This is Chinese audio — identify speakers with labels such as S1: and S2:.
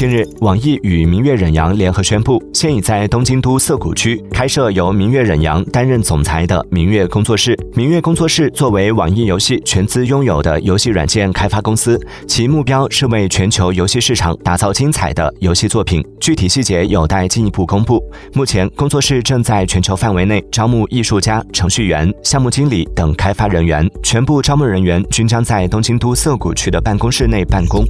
S1: 近日网易与明月忍阳联合宣布现已在东京都涩谷区开设由明月忍阳担任总裁的明月工作室明月工作室作为网易游戏全资拥有的游戏软件开发公司其目标是为全球游戏市场打造精彩的游戏作品。具体细节有待进一步公布。目前工作室正在全球范围内招募艺术家程序员项目经理等开发人员全部招募人员均将在东京都涩谷区的办公室内办公。